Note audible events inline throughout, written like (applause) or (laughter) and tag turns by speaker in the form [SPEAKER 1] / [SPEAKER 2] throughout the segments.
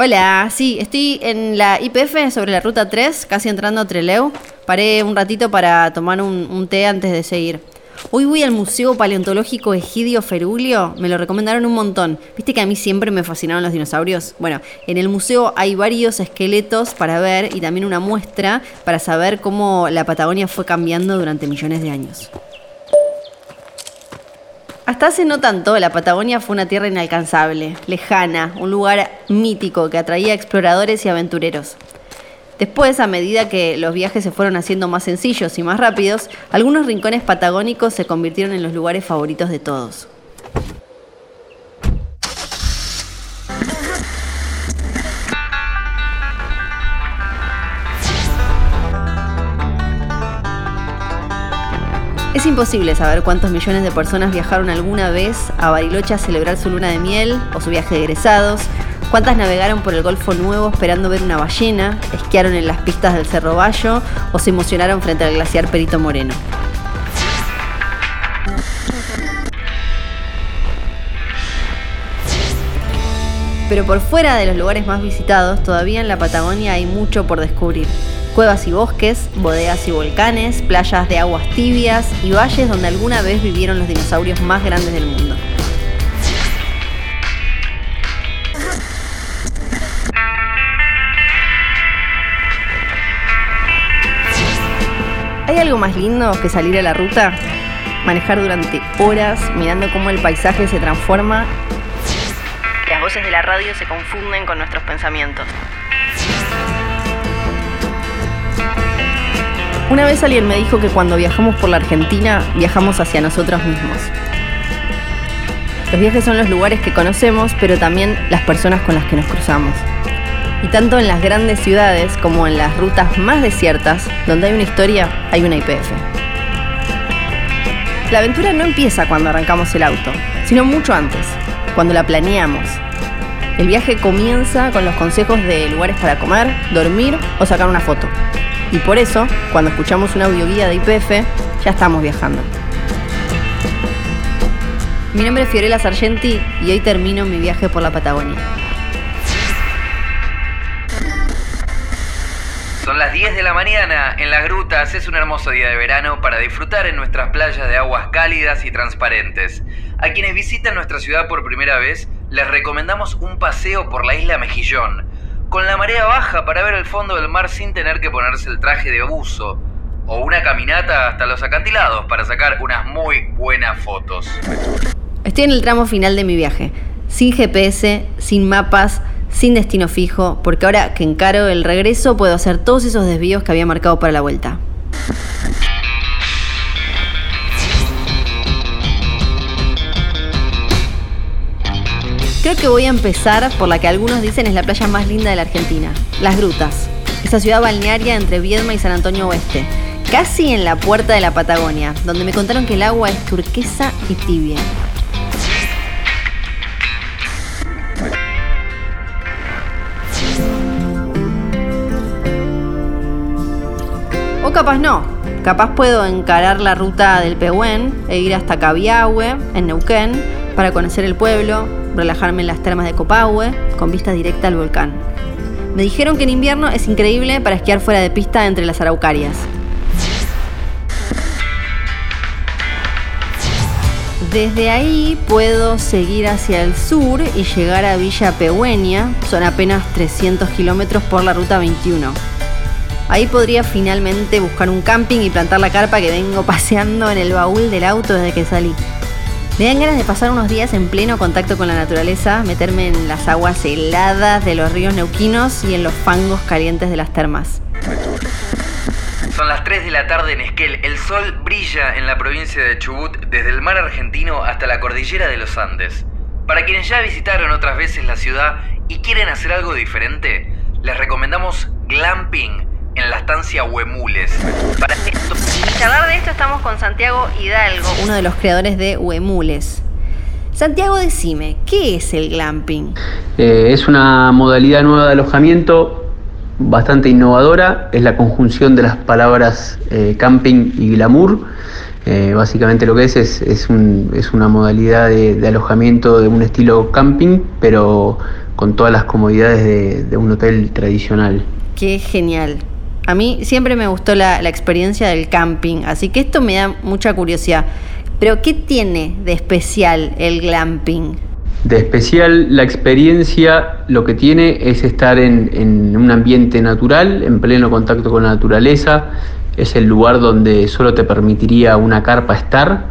[SPEAKER 1] Hola, sí, estoy en la IPF sobre la ruta 3, casi entrando a Treleu. Paré un ratito para tomar un, té antes de seguir. Hoy voy al Museo Paleontológico Egidio Ferulio, me lo recomendaron un montón. ¿Viste que a mí siempre me fascinaron los dinosaurios? Bueno, en el museo hay varios esqueletos para ver y también una muestra para saber cómo la Patagonia fue cambiando durante millones de años. Hasta hace no tanto, la Patagonia fue una tierra inalcanzable, lejana, un lugar mítico que atraía exploradores y aventureros. Después, a medida que los viajes se fueron haciendo más sencillos y más rápidos, algunos rincones patagónicos se convirtieron en los lugares favoritos de todos. Imposible saber cuántos millones de personas viajaron alguna vez a Bariloche a celebrar su luna de miel o su viaje de egresados, cuántas navegaron por el Golfo Nuevo esperando ver una ballena, esquiaron en las pistas del Cerro Bayo o se emocionaron frente al glaciar Perito Moreno. Pero por fuera de los lugares más visitados, todavía en la Patagonia hay mucho por descubrir cuevas y bosques, bodegas y volcanes, playas de aguas tibias y valles donde alguna vez vivieron los dinosaurios más grandes del mundo. ¿Hay algo más lindo que salir a la ruta? Manejar durante horas mirando cómo el paisaje se transforma. Las voces de la radio se confunden con nuestros pensamientos. Una vez alguien me dijo que cuando viajamos por la Argentina, viajamos hacia nosotros mismos. Los viajes son los lugares que conocemos, pero también las personas con las que nos cruzamos. Y tanto en las grandes ciudades como en las rutas más desiertas, donde hay una historia, hay una IPF. La aventura no empieza cuando arrancamos el auto, sino mucho antes, cuando la planeamos. El viaje comienza con los consejos de lugares para comer, dormir o sacar una foto. Y por eso, cuando escuchamos una audioguía de IPF, ya estamos viajando. Mi nombre es Fiorella Sargenti y hoy termino mi viaje por la Patagonia.
[SPEAKER 2] Son las 10 de la mañana en las grutas. Es un hermoso día de verano para disfrutar en nuestras playas de aguas cálidas y transparentes. A quienes visitan nuestra ciudad por primera vez, les recomendamos un paseo por la isla Mejillón con la marea baja para ver el fondo del mar sin tener que ponerse el traje de buzo, o una caminata hasta los acantilados para sacar unas muy buenas fotos.
[SPEAKER 1] Estoy en el tramo final de mi viaje, sin GPS, sin mapas, sin destino fijo, porque ahora que encaro el regreso puedo hacer todos esos desvíos que había marcado para la vuelta. Creo que voy a empezar por la que algunos dicen es la playa más linda de la Argentina, Las Grutas, esa ciudad balnearia entre Viedma y San Antonio Oeste, casi en la puerta de la Patagonia, donde me contaron que el agua es turquesa y tibia. O capaz no, capaz puedo encarar la ruta del Pehuen e ir hasta Cabiahue, en Neuquén, para conocer el pueblo, relajarme en las termas de Copahue, con vista directa al volcán. Me dijeron que en invierno es increíble para esquiar fuera de pista entre las araucarias. Desde ahí puedo seguir hacia el sur y llegar a Villa Pehueña, son apenas 300 kilómetros por la ruta 21. Ahí podría finalmente buscar un camping y plantar la carpa que vengo (laughs) paseando en el baúl del auto desde que salí. Me dan ganas de pasar unos días en pleno contacto con la naturaleza, meterme en las aguas heladas de los ríos neuquinos y en los fangos calientes de las termas.
[SPEAKER 2] Son las 3 de la tarde en Esquel. El sol brilla en la provincia de Chubut desde el mar argentino hasta la cordillera de los Andes. Para quienes ya visitaron otras veces la ciudad y quieren hacer algo diferente, les recomendamos glamping en la estancia Huemules. Para
[SPEAKER 1] charlar de esto estamos con Santiago Hidalgo, uno de los creadores de Huemules. Santiago, decime, ¿qué es el glamping?
[SPEAKER 3] Eh, es una modalidad nueva de alojamiento bastante innovadora, es la conjunción de las palabras eh, camping y glamour. Eh, básicamente lo que es es, es, una modalidad de, alojamiento de un estilo camping, pero con todas las comodidades de, un hotel tradicional.
[SPEAKER 1] Qué genial. A mí siempre me gustó la, experiencia del camping, así que esto me da mucha curiosidad. Pero ¿qué tiene de especial el glamping?
[SPEAKER 3] De especial la experiencia lo que tiene es estar en, un ambiente natural, en pleno contacto con la naturaleza. Es el lugar donde solo te permitiría una carpa estar,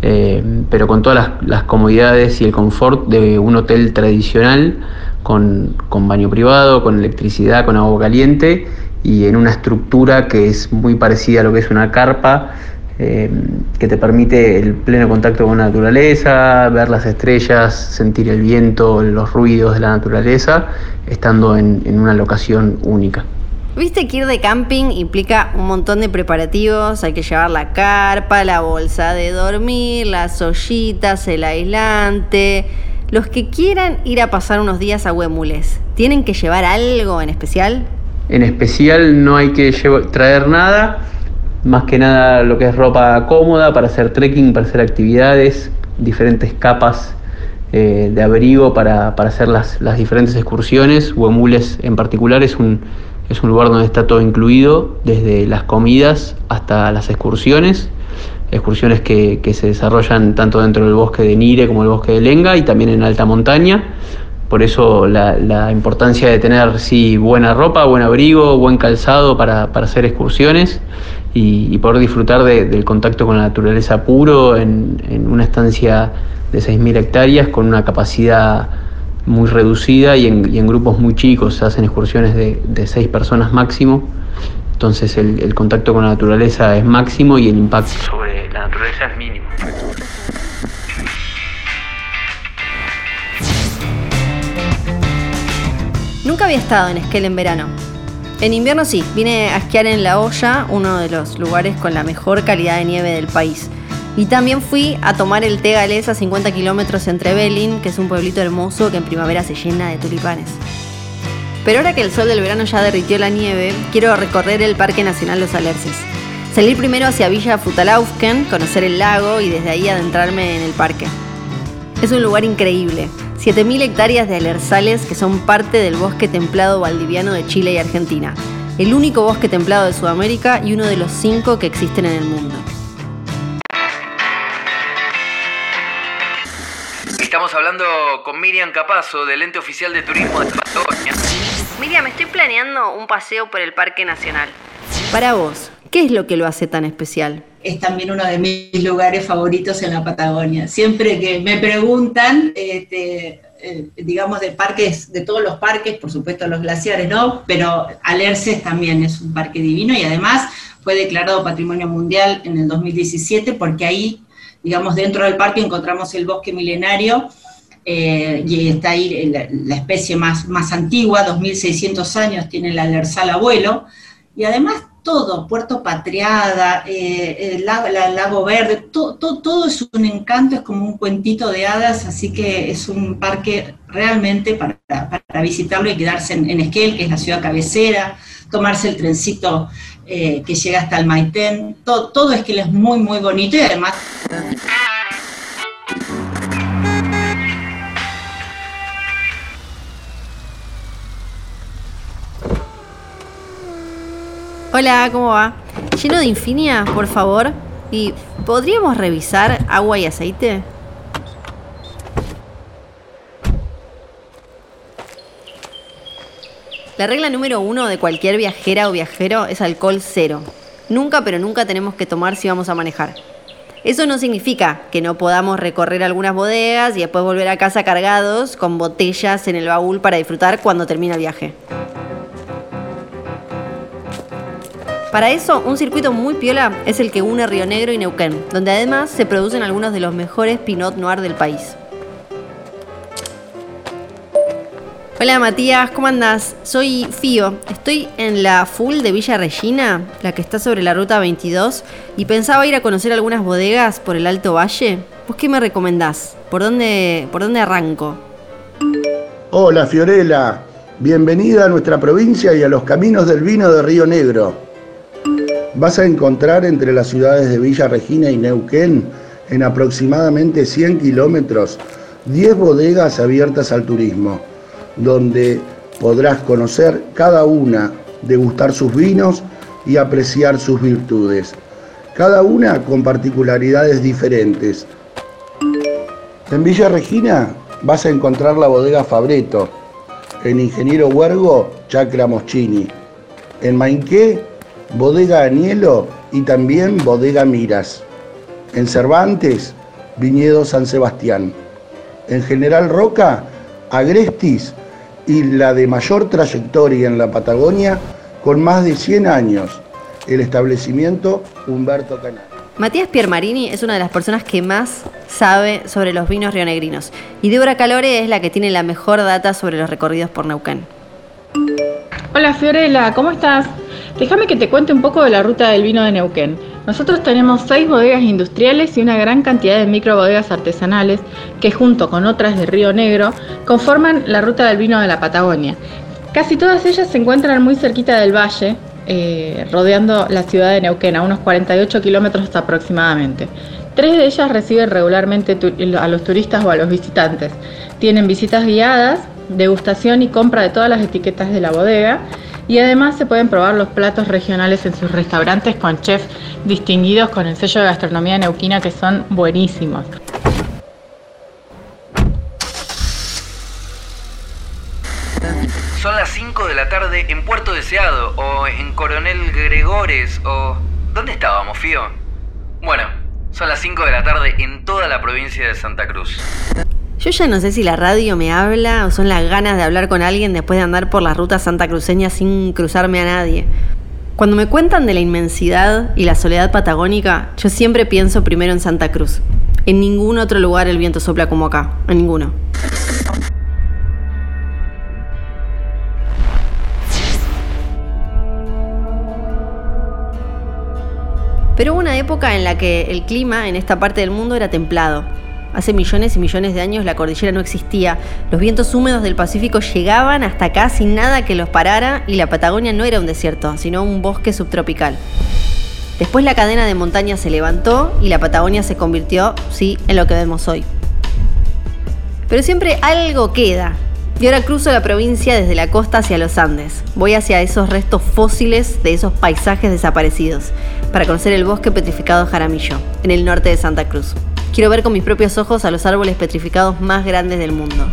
[SPEAKER 3] eh, pero con todas las, comodidades y el confort de un hotel tradicional, con baño privado, con electricidad, con agua caliente y en una estructura que es muy parecida a lo que es una carpa eh, que te permite el pleno contacto con la naturaleza, ver las estrellas, sentir el viento, los ruidos de la naturaleza, estando en, una locación única.
[SPEAKER 1] Viste que ir de camping implica un montón de preparativos, hay que llevar la carpa, la bolsa de dormir, las ollitas, el aislante. Los que quieran ir a pasar unos días a Huemules, ¿tienen que llevar algo en especial?
[SPEAKER 3] En especial no hay que traer nada más que nada lo que es ropa cómoda para hacer trekking, para hacer actividades, diferentes capas eh, de abrigo para, hacer las, diferentes excursiones. Huemules en particular es un, es un lugar donde está todo incluido, desde las comidas hasta las excursiones. Excursiones que, se desarrollan tanto dentro del bosque de Nire como el bosque de Lenga y también en alta montaña. Por eso la, importancia de tener sí, buena ropa, buen abrigo, buen calzado para, para hacer excursiones y, poder disfrutar del contacto con la naturaleza puro en, una estancia de 6.000 hectáreas con una capacidad muy reducida y en, grupos muy chicos, se hacen excursiones de, de 6 personas máximo, entonces el, contacto con la naturaleza es máximo y el impacto sobre la naturaleza es mínimo.
[SPEAKER 1] Nunca había estado en Esquel en verano. En invierno sí, vine a esquiar en La Olla, uno de los lugares con la mejor calidad de nieve del país. Y también fui a tomar el té galés a 50 kilómetros entre Belin, que es un pueblito hermoso que en primavera se llena de tulipanes. Pero ahora que el sol del verano ya derritió la nieve, quiero recorrer el Parque Nacional Los Alerces. Salir primero hacia Villa Futalaufken, conocer el lago y desde ahí adentrarme en el parque. Es un lugar increíble, 7.000 hectáreas de alerzales que son parte del bosque templado valdiviano de Chile y Argentina, el único bosque templado de Sudamérica y uno de los cinco que existen en el mundo.
[SPEAKER 2] Estamos hablando con Miriam Capazo del ente oficial de turismo de Patagonia.
[SPEAKER 1] Miriam, estoy planeando un paseo por el Parque Nacional. Para vos, ¿qué es lo que lo hace tan especial?
[SPEAKER 4] es también uno de mis lugares favoritos en la Patagonia. Siempre que me preguntan, este, eh, digamos, de parques, de todos los parques, por supuesto los glaciares no, pero Alerces también es un parque divino y además fue declarado Patrimonio Mundial en el 2017 porque ahí, digamos, dentro del parque encontramos el bosque milenario. Eh, y está ahí la, especie más, más antigua, 2600 años tiene el alerzal abuelo, y además todo, Puerto Patriada, eh, el lago, Verde, todo es un encanto, es como un cuentito de hadas, así que es un parque realmente para, visitarlo y quedarse en, Esquel, que es la ciudad cabecera, tomarse el trencito eh, que llega hasta el Maitén, todo, todo Esquel es muy, muy bonito y además...
[SPEAKER 1] Hola, ¿cómo va? Lleno de infinia, por favor. ¿Y podríamos revisar agua y aceite? La regla número uno de cualquier viajera o viajero es alcohol cero. Nunca, pero nunca tenemos que tomar si vamos a manejar. Eso no significa que no podamos recorrer algunas bodegas y después volver a casa cargados con botellas en el baúl para disfrutar cuando termina el viaje. Para eso, un circuito muy piola es el que une Río Negro y Neuquén, donde además se producen algunos de los mejores Pinot Noir del país. Hola Matías, ¿cómo andás? Soy Fío, estoy en la full de Villa Regina, la que está sobre la ruta 22, y pensaba ir a conocer algunas bodegas por el Alto Valle. ¿Vos qué me recomendás? ¿Por dónde, por dónde arranco?
[SPEAKER 5] Hola Fiorella, bienvenida a nuestra provincia y a los caminos del vino de Río Negro. Vas a encontrar entre las ciudades de Villa Regina y Neuquén, en aproximadamente 100 kilómetros, 10 bodegas abiertas al turismo, donde podrás conocer cada una, degustar sus vinos y apreciar sus virtudes, cada una con particularidades diferentes. En Villa Regina vas a encontrar la bodega Fabreto, en Ingeniero Huergo, Chacra Moschini, en Mainqué, bodega Anielo y también bodega Miras, en Cervantes, Viñedo San Sebastián, en General Roca, Agrestis y la de mayor trayectoria en la Patagonia, con más de 100 años, el establecimiento Humberto Canal.
[SPEAKER 1] Matías Piermarini es una de las personas que más sabe sobre los vinos rionegrinos y Débora Calore es la que tiene la mejor data sobre los recorridos por Neuquén.
[SPEAKER 6] Hola Fiorella, ¿cómo estás? Déjame que te cuente un poco de la ruta del vino de Neuquén. Nosotros tenemos seis bodegas industriales y una gran cantidad de microbodegas artesanales que junto con otras de Río Negro conforman la ruta del vino de la Patagonia. Casi todas ellas se encuentran muy cerquita del valle, eh, rodeando la ciudad de Neuquén, a unos 48 kilómetros aproximadamente. Tres de ellas reciben regularmente a los turistas o a los visitantes. Tienen visitas guiadas, degustación y compra de todas las etiquetas de la bodega y además se pueden probar los platos regionales en sus restaurantes con chefs distinguidos con el sello de gastronomía neuquina que son buenísimos.
[SPEAKER 2] Son las 5 de la tarde en Puerto Deseado o en Coronel Gregores o... ¿Dónde estábamos, Fío? Bueno, son las 5 de la tarde en toda la provincia de Santa Cruz.
[SPEAKER 1] Yo ya no sé si la radio me habla o son las ganas de hablar con alguien después de andar por la ruta santacruceña sin cruzarme a nadie. Cuando me cuentan de la inmensidad y la soledad patagónica, yo siempre pienso primero en Santa Cruz. En ningún otro lugar el viento sopla como acá, en ninguno. Pero hubo una época en la que el clima en esta parte del mundo era templado. Hace millones y millones de años la cordillera no existía. Los vientos húmedos del Pacífico llegaban hasta acá sin nada que los parara y la Patagonia no era un desierto, sino un bosque subtropical. Después la cadena de montañas se levantó y la Patagonia se convirtió, sí, en lo que vemos hoy. Pero siempre algo queda, y ahora cruzo la provincia desde la costa hacia los Andes. Voy hacia esos restos fósiles de esos paisajes desaparecidos, para conocer el bosque petrificado Jaramillo, en el norte de Santa Cruz. Quiero ver con mis propios ojos a los árboles petrificados más grandes del mundo.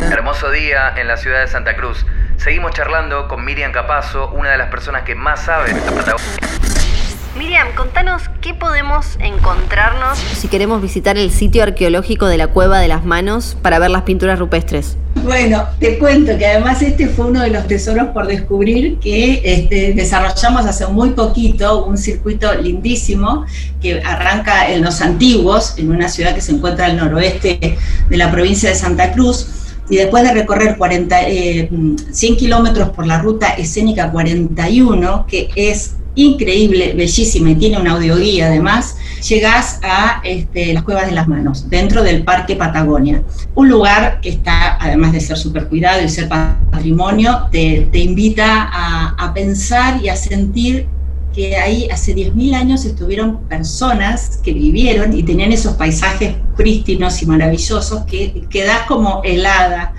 [SPEAKER 2] Hermoso día en la ciudad de Santa Cruz. Seguimos charlando con Miriam Capazo, una de las personas que más sabe de esta Patagonia.
[SPEAKER 1] Miriam, contanos qué podemos encontrarnos si queremos visitar el sitio arqueológico de la Cueva de las Manos para ver las pinturas rupestres.
[SPEAKER 4] Bueno, te cuento que además este fue uno de los tesoros por descubrir que este, desarrollamos hace muy poquito un circuito lindísimo que arranca en los antiguos, en una ciudad que se encuentra al noroeste de la provincia de Santa Cruz y después de recorrer 40, 100 eh, kilómetros por la ruta escénica 41, que es increíble, bellísima y tiene una audioguía además, llegás a este, las Cuevas de las Manos, dentro del Parque Patagonia. Un lugar que está, además de ser súper cuidado y ser patrimonio, te, invita a, a, pensar y a sentir que ahí hace 10.000 años estuvieron personas que vivieron y tenían esos paisajes prístinos y maravillosos que quedás como helada.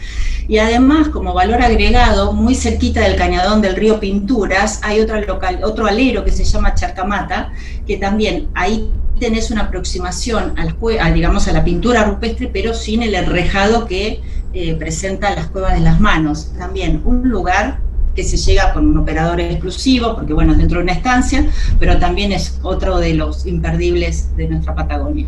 [SPEAKER 4] Y además, como valor agregado, muy cerquita del cañadón del río Pinturas, hay otro, local, otro alero que se llama Charcamata, que también ahí tenés una aproximación al, digamos, a la pintura rupestre, pero sin el enrejado que eh, presenta las cuevas de las manos. También un lugar que se llega con un operador exclusivo, porque bueno, es dentro de una estancia, pero también es otro de los imperdibles de nuestra Patagonia.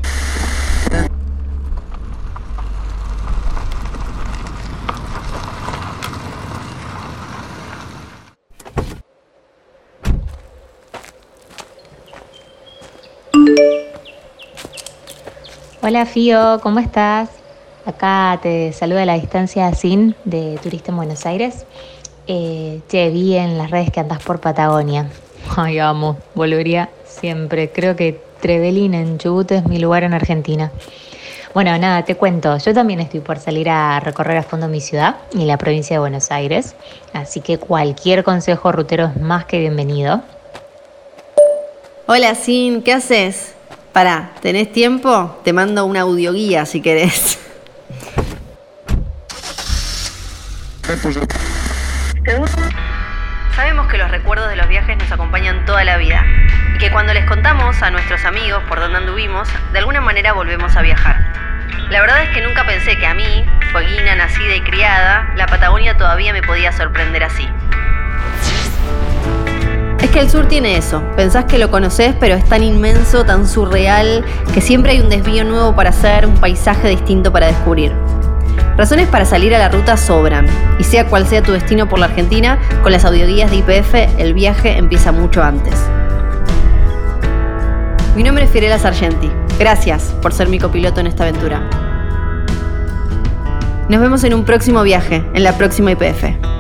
[SPEAKER 7] Hola Fío, ¿cómo estás? Acá te saluda a la distancia Sin de Turista en Buenos Aires. Eh, te vi en las redes que andas por Patagonia. Ay, amo, volvería siempre. Creo que Trevelin en Chubut es mi lugar en Argentina. Bueno, nada, te cuento. Yo también estoy por salir a recorrer a fondo mi ciudad y la provincia de Buenos Aires. Así que cualquier consejo rutero es más que bienvenido.
[SPEAKER 1] Hola, Sin, ¿qué haces? Pará, ¿tenés tiempo? Te mando una audioguía si querés. Sabemos que los recuerdos de los viajes nos acompañan toda la vida y que cuando les contamos a nuestros amigos por dónde anduvimos, de alguna manera volvemos a viajar. La verdad es que nunca pensé que a mí, fueguina, nacida y criada, la Patagonia todavía me podía sorprender así. Es que el sur tiene eso. Pensás que lo conoces, pero es tan inmenso, tan surreal, que siempre hay un desvío nuevo para hacer, un paisaje distinto para descubrir. Razones para salir a la ruta sobran, y sea cual sea tu destino por la Argentina, con las audioguías de IPF el viaje empieza mucho antes. Mi nombre es Fiorella Sargenti. Gracias por ser mi copiloto en esta aventura. Nos vemos en un próximo viaje, en la próxima IPF.